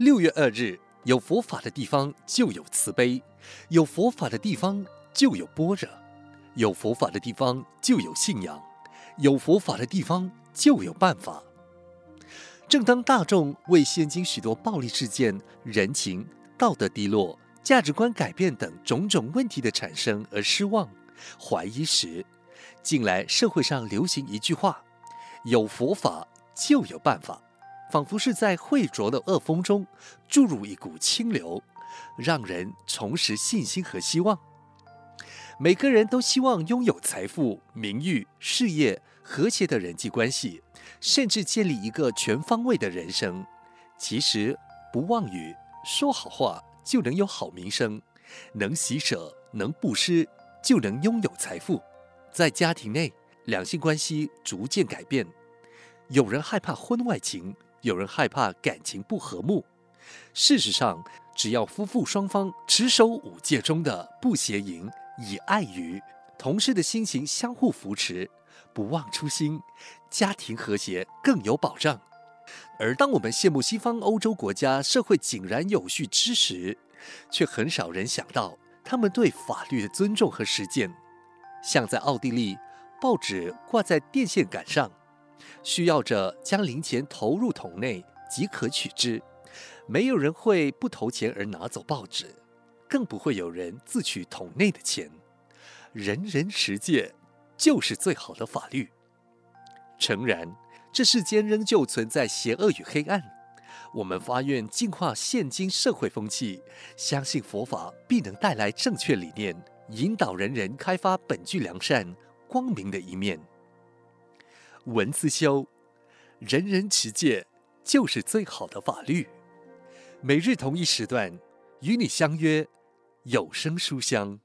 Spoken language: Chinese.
六月二日，有佛法的地方就有慈悲，有佛法的地方就有般若，有佛法的地方就有信仰，有佛法的地方就有办法。正当大众为现今许多暴力事件、人情、道德低落、价值观改变等种种问题的产生而失望、怀疑时，近来社会上流行一句话：“有佛法就有办法”，仿佛是在浑浊的恶风中注入一股清流，让人重拾信心和希望。每个人都希望拥有财富、名誉、事业、和谐的人际关系。甚至建立一个全方位的人生。其实不妄语，说好话就能有好名声；能喜舍，能布施，就能拥有财富。在家庭内，两性关系逐渐改变。有人害怕婚外情，有人害怕感情不和睦。事实上，只要夫妇双方持守五戒中的不邪淫、以爱语，同事的心情相互扶持。不忘初心，家庭和谐更有保障。而当我们羡慕西方欧洲国家社会井然有序之时，却很少人想到他们对法律的尊重和实践。像在奥地利，报纸挂在电线杆上，需要者将零钱投入桶内即可取之，没有人会不投钱而拿走报纸，更不会有人自取桶内的钱。人人持戒。就是最好的法律。诚然，这世间仍旧存在邪恶与黑暗。我们发愿净化现今社会风气，相信佛法必能带来正确理念，引导人人开发本具良善、光明的一面。文思修，人人持戒就是最好的法律。每日同一时段与你相约有声书香。